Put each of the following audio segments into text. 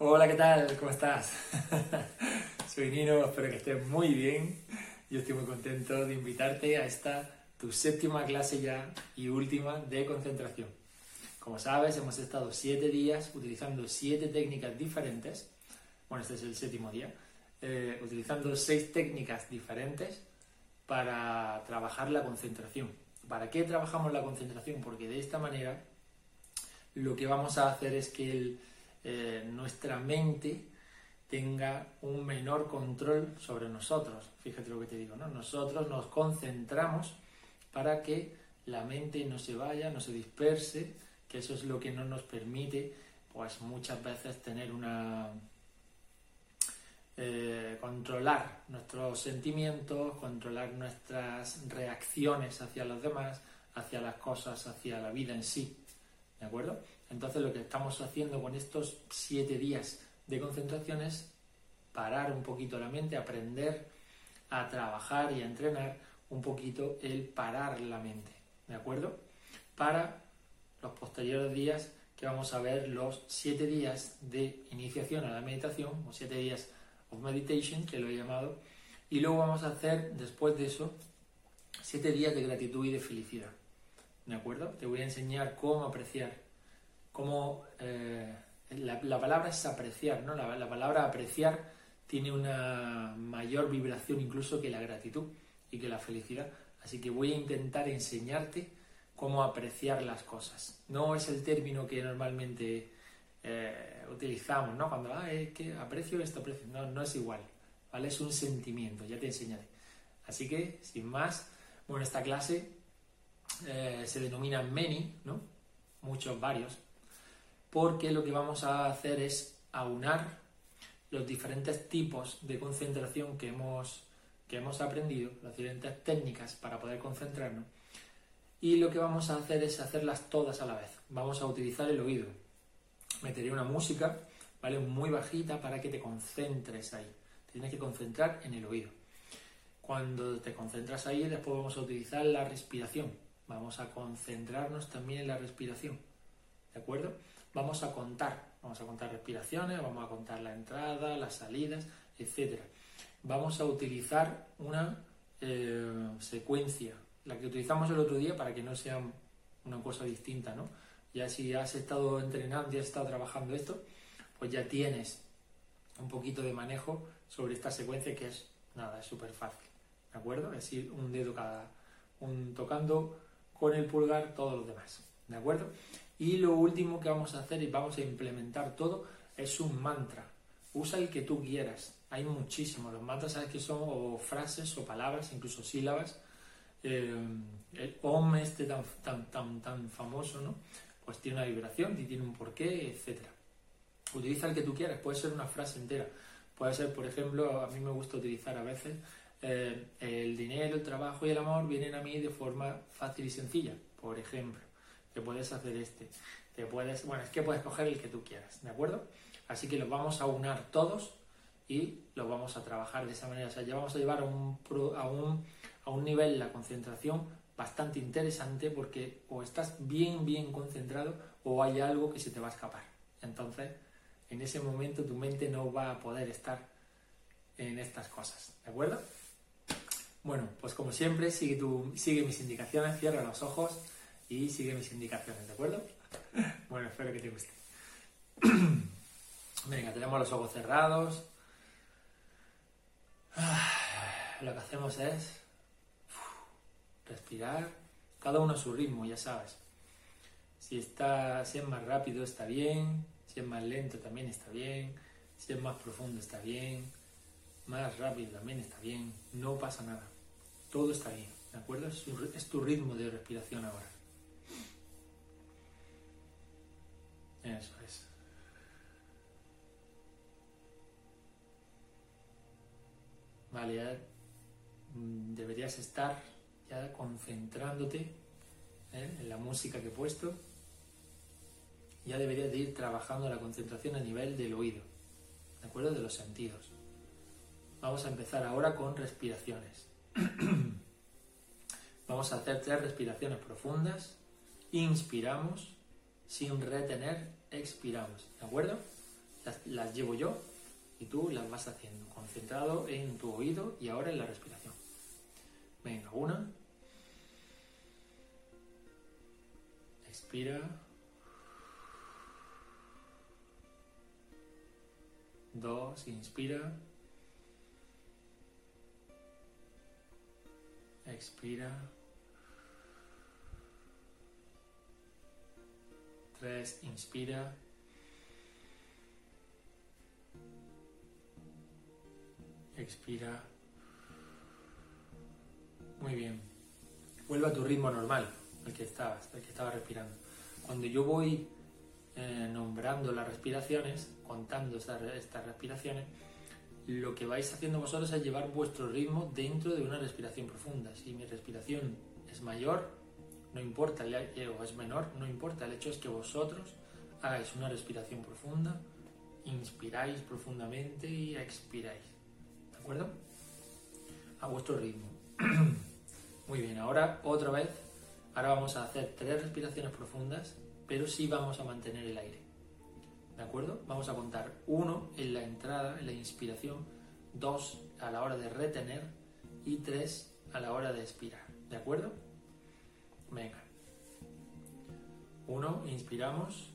Hola, ¿qué tal? ¿Cómo estás? Soy Nino, espero que estés muy bien. Yo estoy muy contento de invitarte a esta tu séptima clase ya y última de concentración. Como sabes, hemos estado siete días utilizando siete técnicas diferentes. Bueno, este es el séptimo día. Eh, utilizando seis técnicas diferentes para trabajar la concentración. ¿Para qué trabajamos la concentración? Porque de esta manera lo que vamos a hacer es que eh, nuestra mente tenga un menor control sobre nosotros. Fíjate lo que te digo, ¿no? Nosotros nos concentramos para que la mente no se vaya, no se disperse, que eso es lo que no nos permite, pues muchas veces tener una eh, controlar nuestros sentimientos, controlar nuestras reacciones hacia los demás, hacia las cosas, hacia la vida en sí. ¿De acuerdo? Entonces lo que estamos haciendo con estos siete días de concentración es parar un poquito la mente, aprender a trabajar y a entrenar un poquito el parar la mente. ¿De acuerdo? Para los posteriores días que vamos a ver los siete días de iniciación a la meditación, o siete días of meditation, que lo he llamado, y luego vamos a hacer después de eso siete días de gratitud y de felicidad. ¿De acuerdo? Te voy a enseñar cómo apreciar, cómo eh, la, palabra es apreciar, ¿no? La, la palabra apreciar tiene una mayor vibración incluso que la gratitud y que la felicidad. Así que voy a intentar enseñarte cómo apreciar las cosas. No es el término que normalmente eh, utilizamos, ¿no? Cuando, ah, es que aprecio esto, aprecio. No, no es igual, ¿vale? Es un sentimiento, ya te enseñaré. Así que, sin más, bueno, esta clase eh, se denomina many, ¿no? Muchos, varios, porque lo que vamos a hacer es aunar los diferentes tipos de concentración que hemos, que hemos aprendido, las diferentes técnicas para poder concentrarnos, y lo que vamos a hacer es hacerlas todas a la vez. Vamos a utilizar el oído, meteré una música, ¿vale? Muy bajita para que te concentres ahí. tienes que concentrar en el oído. Cuando te concentras ahí, después vamos a utilizar la respiración. Vamos a concentrarnos también en la respiración. ¿De acuerdo? Vamos a contar. Vamos a contar respiraciones, vamos a contar la entrada, las salidas, etc. Vamos a utilizar una eh, secuencia, la que utilizamos el otro día para que no sea una cosa distinta, ¿no? Ya si has estado entrenando, ya has estado trabajando esto, pues ya tienes un poquito de manejo sobre esta secuencia que es nada, es súper fácil. ¿De acuerdo? Es decir, un dedo cada, un tocando con el pulgar todos los demás. ¿De acuerdo? Y lo último que vamos a hacer y vamos a implementar todo es un mantra. Usa el que tú quieras. Hay muchísimos. Los mantras, ¿sabes que son? O frases o palabras, incluso sílabas. Eh, el OM este tan, tan, tan, tan famoso, ¿no? pues tiene una vibración tiene un porqué, etcétera. Utiliza el que tú quieras, puede ser una frase entera. Puede ser, por ejemplo, a mí me gusta utilizar a veces eh, el dinero, el trabajo y el amor vienen a mí de forma fácil y sencilla. Por ejemplo, te puedes hacer este, te puedes, bueno, es que puedes coger el que tú quieras, ¿de acuerdo? Así que los vamos a unar todos y los vamos a trabajar de esa manera. O sea, ya vamos a llevar a un, a un, a un nivel la concentración bastante interesante porque o estás bien, bien concentrado o hay algo que se te va a escapar. Entonces, en ese momento tu mente no va a poder estar en estas cosas, ¿de acuerdo? Bueno, pues como siempre, sigue, tu, sigue mis indicaciones, cierra los ojos y sigue mis indicaciones, ¿de acuerdo? Bueno, espero que te guste. Venga, tenemos los ojos cerrados. Lo que hacemos es respirar, cada uno a su ritmo, ya sabes. Si, está, si es más rápido está bien, si es más lento también está bien, si es más profundo está bien, más rápido también está bien, no pasa nada, todo está bien, ¿de acuerdo? Es tu ritmo de respiración ahora. Eso es. Vale, ya mm, deberías estar ya concentrándote ¿eh? en la música que he puesto, ya deberías de ir trabajando la concentración a nivel del oído, ¿de acuerdo? De los sentidos. Vamos a empezar ahora con respiraciones. Vamos a hacer tres respiraciones profundas. Inspiramos, sin retener, expiramos, ¿de acuerdo? las, las llevo yo y tú las vas haciendo, concentrado en tu oído y ahora en la respiración. Venga, una. Expira. Dos, inspira. Expira. Tres, inspira. Expira. Muy bien. Vuelve a tu ritmo normal, el que estabas, el que estaba respirando. Cuando yo voy eh, nombrando las respiraciones, contando estas, estas respiraciones, lo que vais haciendo vosotros es llevar vuestro ritmo dentro de una respiración profunda. Si mi respiración es mayor, no importa, o es menor, no importa. El hecho es que vosotros hagáis una respiración profunda, inspiráis profundamente y expiráis. ¿De acuerdo? A vuestro ritmo. Muy bien, ahora otra vez, ahora vamos a hacer tres respiraciones profundas, pero sí vamos a mantener el aire. ¿De acuerdo? Vamos a contar uno en la entrada, en la inspiración, dos a la hora de retener y tres a la hora de expirar. ¿De acuerdo? Venga. Uno, inspiramos.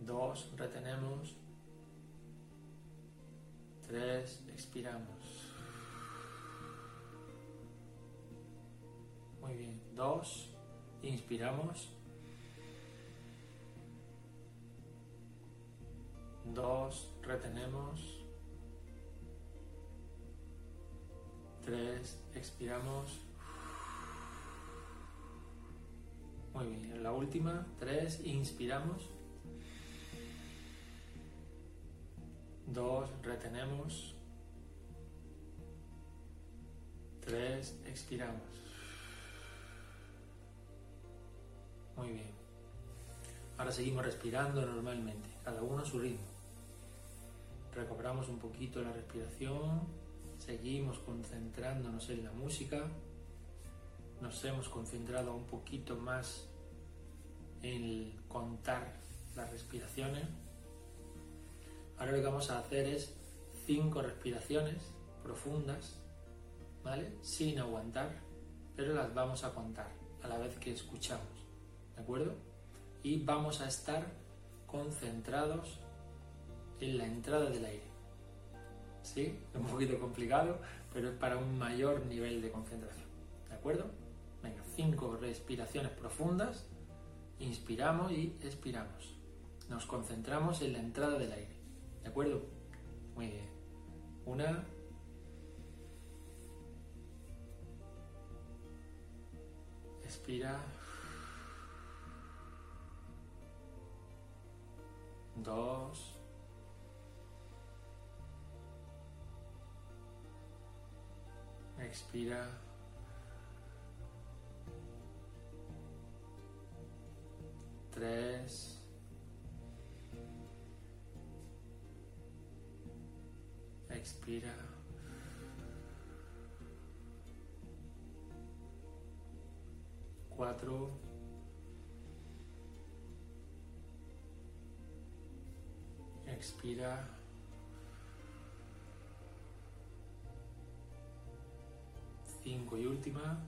Dos, retenemos. Tres, expiramos. Muy bien. Dos, inspiramos. Dos, retenemos. Tres, expiramos. Muy bien, la última, tres, inspiramos. Dos, retenemos. Tres, expiramos. Muy bien. Ahora seguimos respirando normalmente, cada uno a su ritmo. Recobramos un poquito la respiración, seguimos concentrándonos en la música, nos hemos concentrado un poquito más en contar las respiraciones. Ahora lo que vamos a hacer es cinco respiraciones profundas, ¿vale? Sin aguantar, pero las vamos a contar a la vez que escuchamos, ¿de acuerdo? Y vamos a estar concentrados en la entrada del aire. ¿Sí? Es un poquito complicado, pero es para un mayor nivel de concentración. ¿De acuerdo? Venga, cinco respiraciones profundas. Inspiramos y expiramos. Nos concentramos en la entrada del aire. ¿De acuerdo? Muy bien. Una. Expira. Dos. Expira. Tres. Expira. Cuatro. Expira. Cinco y última.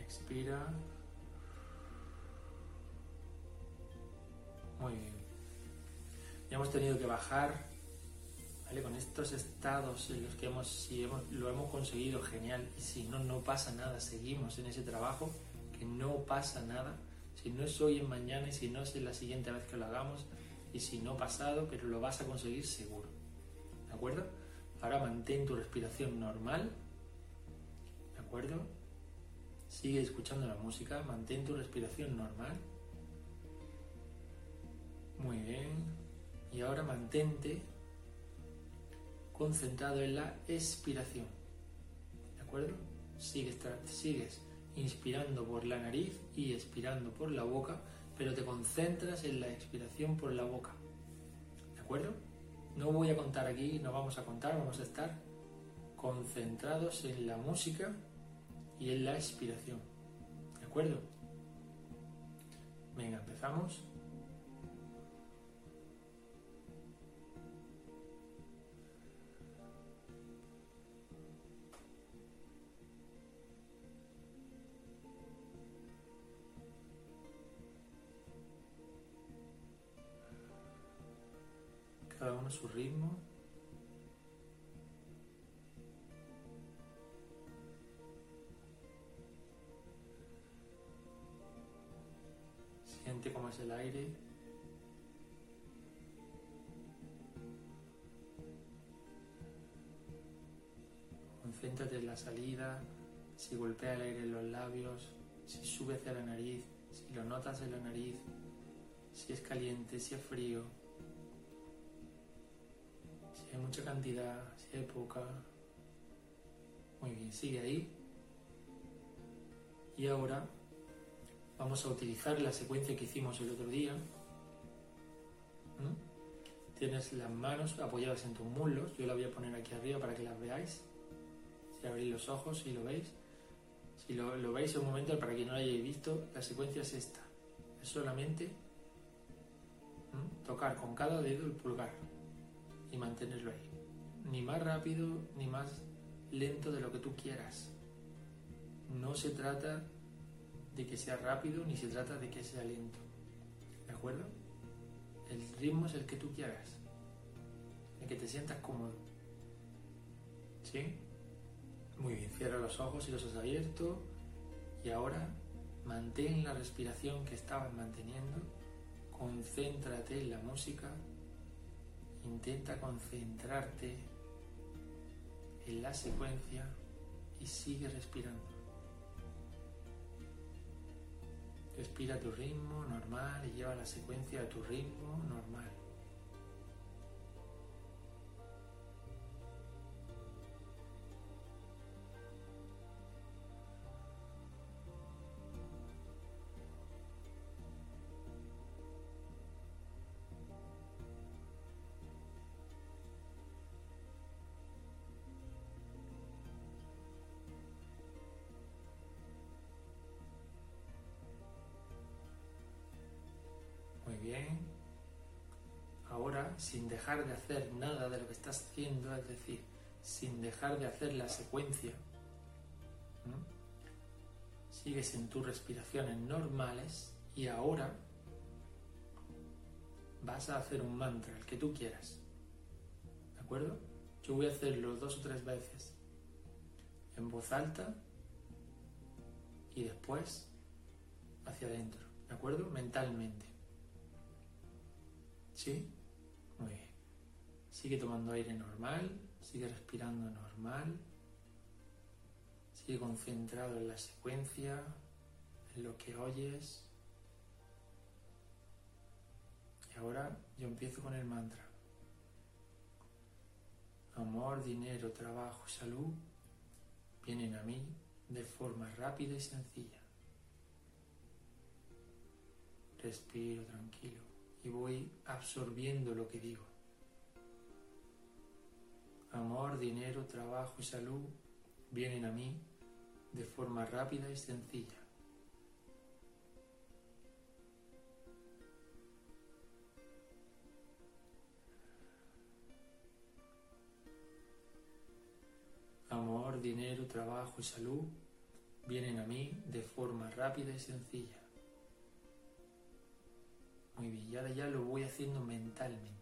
Expira. Muy bien. Hemos tenido que bajar. Con estos estados en los que hemos, si hemos, lo hemos conseguido, genial. Y si no, no pasa nada. Seguimos en ese trabajo, que no pasa nada. Si no es hoy, en mañana, y si no es la siguiente vez que lo hagamos, y si no pasado, pero lo vas a conseguir seguro. ¿De acuerdo? Ahora mantén tu respiración normal. ¿De acuerdo? Sigue escuchando la música, mantén tu respiración normal. Muy bien. Y ahora mantente concentrado en la expiración. ¿De acuerdo? Sigues, sigues inspirando por la nariz y expirando por la boca, pero te concentras en la expiración por la boca. ¿De acuerdo? No voy a contar aquí, no vamos a contar, vamos a estar concentrados en la música y en la expiración. ¿De acuerdo? Venga, empezamos. Cada uno su ritmo. Siente cómo es el aire. Concéntrate en la salida, si golpea el aire en los labios, si sube hacia la nariz, si lo notas en la nariz, si es caliente, si es frío, hay mucha cantidad, si hay poca. Muy bien, sigue ahí. Y ahora Vamos a utilizar la secuencia que hicimos el otro día. Tienes las manos apoyadas en tus muslos. Yo la voy a poner aquí arriba para que las veáis. Si abrís los ojos, si lo veis. Si lo, veis en un momento, para que no lo hayáis visto, la secuencia es esta. Es solamente tocar con cada dedo el pulgar y mantenerlo ahí. Ni más rápido ni más lento de lo que tú quieras. No se trata de que sea rápido ni se trata de que sea lento. ¿De acuerdo? El ritmo es el que tú quieras, el que te sientas cómodo. ¿Sí? Muy bien, cierra los ojos y los has abierto y ahora mantén la respiración que estabas manteniendo, concéntrate en la música, intenta concentrarte en la secuencia y sigue respirando. Respira tu ritmo normal y lleva la secuencia a tu ritmo normal. Sin dejar de hacer nada de lo que estás haciendo, es decir, sin dejar de hacer la secuencia, sigues en tus respiraciones normales y ahora vas a hacer un mantra, el que tú quieras. ¿De acuerdo? Yo voy a hacerlo dos o tres veces en voz alta y después hacia adentro, ¿de acuerdo? Mentalmente. ¿Sí? Muy bien. Sigue tomando aire normal, sigue respirando normal, sigue concentrado en la secuencia, en lo que oyes. Y ahora yo empiezo con el mantra. Amor, dinero, trabajo, salud vienen a mí de forma rápida y sencilla. Respiro tranquilo y voy absorbiendo lo que digo. Amor, dinero, trabajo y salud vienen a mí de forma rápida y sencilla. Amor, dinero, trabajo y salud vienen a mí de forma rápida y sencilla. Muy bien, y ahora ya lo voy haciendo mentalmente.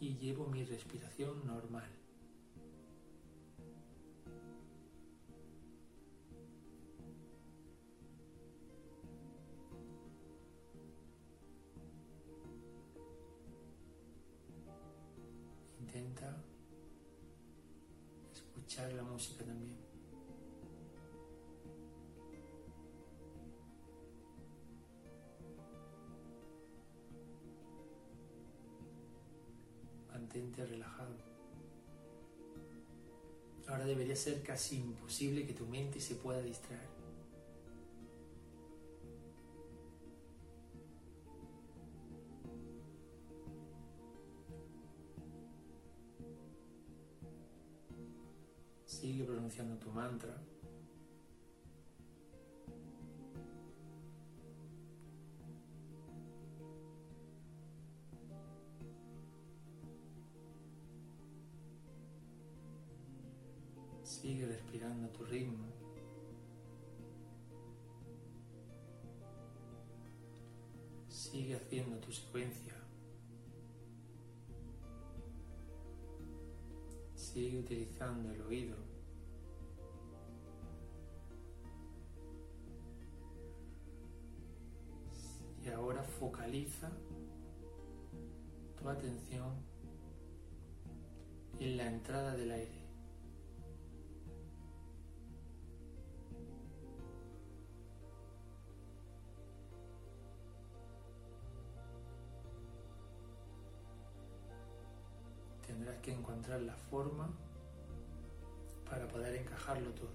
Y llevo mi respiración normal. Intenta escuchar la música también. Relajado. Ahora debería ser casi imposible que tu mente se pueda distraer. Sigue pronunciando tu mantra. Sigue respirando a tu ritmo. Sigue haciendo tu secuencia. Sigue utilizando el oído. Y ahora focaliza tu atención en la entrada del aire. Que encontrar la forma para poder encajarlo todo.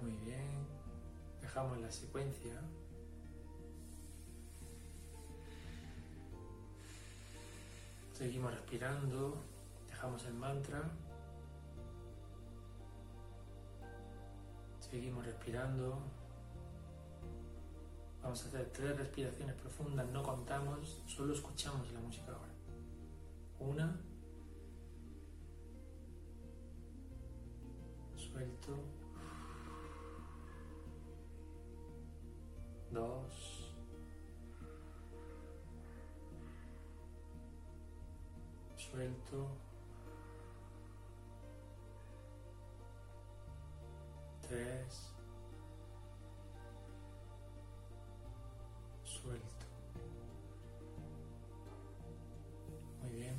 Muy bien, dejamos la secuencia. Seguimos respirando, dejamos el mantra. Seguimos respirando. Vamos a hacer tres respiraciones profundas, no contamos, solo escuchamos la música ahora. Una. Suelto. Dos. Suelto. Tres, suelto. Muy bien.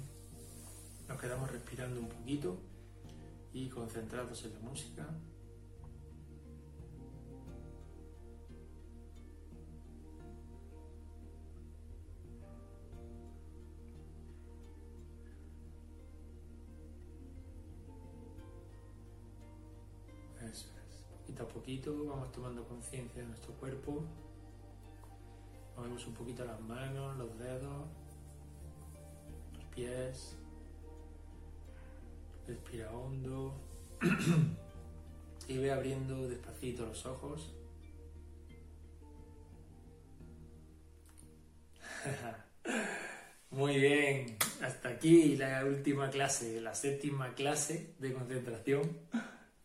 Nos quedamos respirando un poquito y concentrados en la música. Vamos tomando conciencia de nuestro cuerpo. Movemos un poquito las manos, los dedos, los pies. Respira hondo. y ve abriendo despacito los ojos. Muy bien, hasta aquí la última clase, la séptima clase de concentración.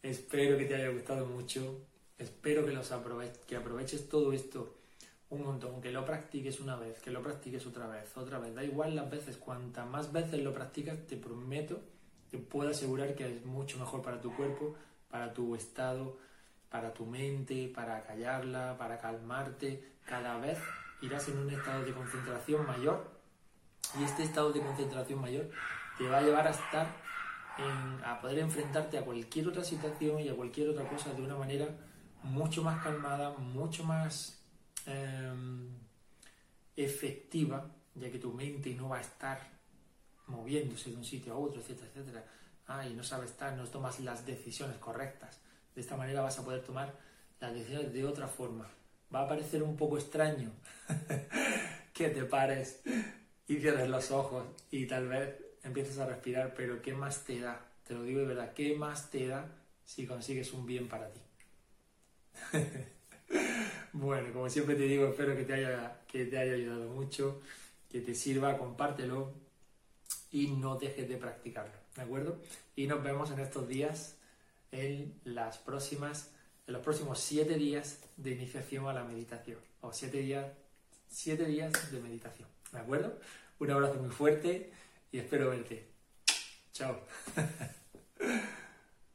Espero que te haya gustado mucho. Espero que, los que aproveches todo esto un montón, que lo practiques una vez, que lo practiques otra vez, otra vez. Da igual las veces, cuantas más veces lo practicas, te prometo, te puedo asegurar que es mucho mejor para tu cuerpo, para tu estado, para tu mente, para callarla, para calmarte. Cada vez irás en un estado de concentración mayor y este estado de concentración mayor te va a llevar a estar a poder enfrentarte a cualquier otra situación y a cualquier otra cosa de una manera mucho más calmada, mucho más em, efectiva, ya que tu mente no va a estar moviéndose de un sitio a otro, etcétera, etcétera. Ah, y no sabes estar, no tomas las decisiones correctas. De esta manera vas a poder tomar las decisiones de otra forma. Va a parecer un poco extraño que te pares y cierres los ojos y tal vez empiezas a respirar, pero ¿qué más te da? Te lo digo de verdad, ¿qué más te da si consigues un bien para ti? bueno, como siempre te digo, espero que te, haya, que te haya ayudado mucho, que te sirva, compártelo y no dejes de practicarlo, ¿de acuerdo? Y nos vemos en estos días, en las próximas, en los próximos siete días de iniciación a la meditación, o siete días, siete días de meditación, ¿de acuerdo? Un abrazo muy fuerte y espero verte. Chao.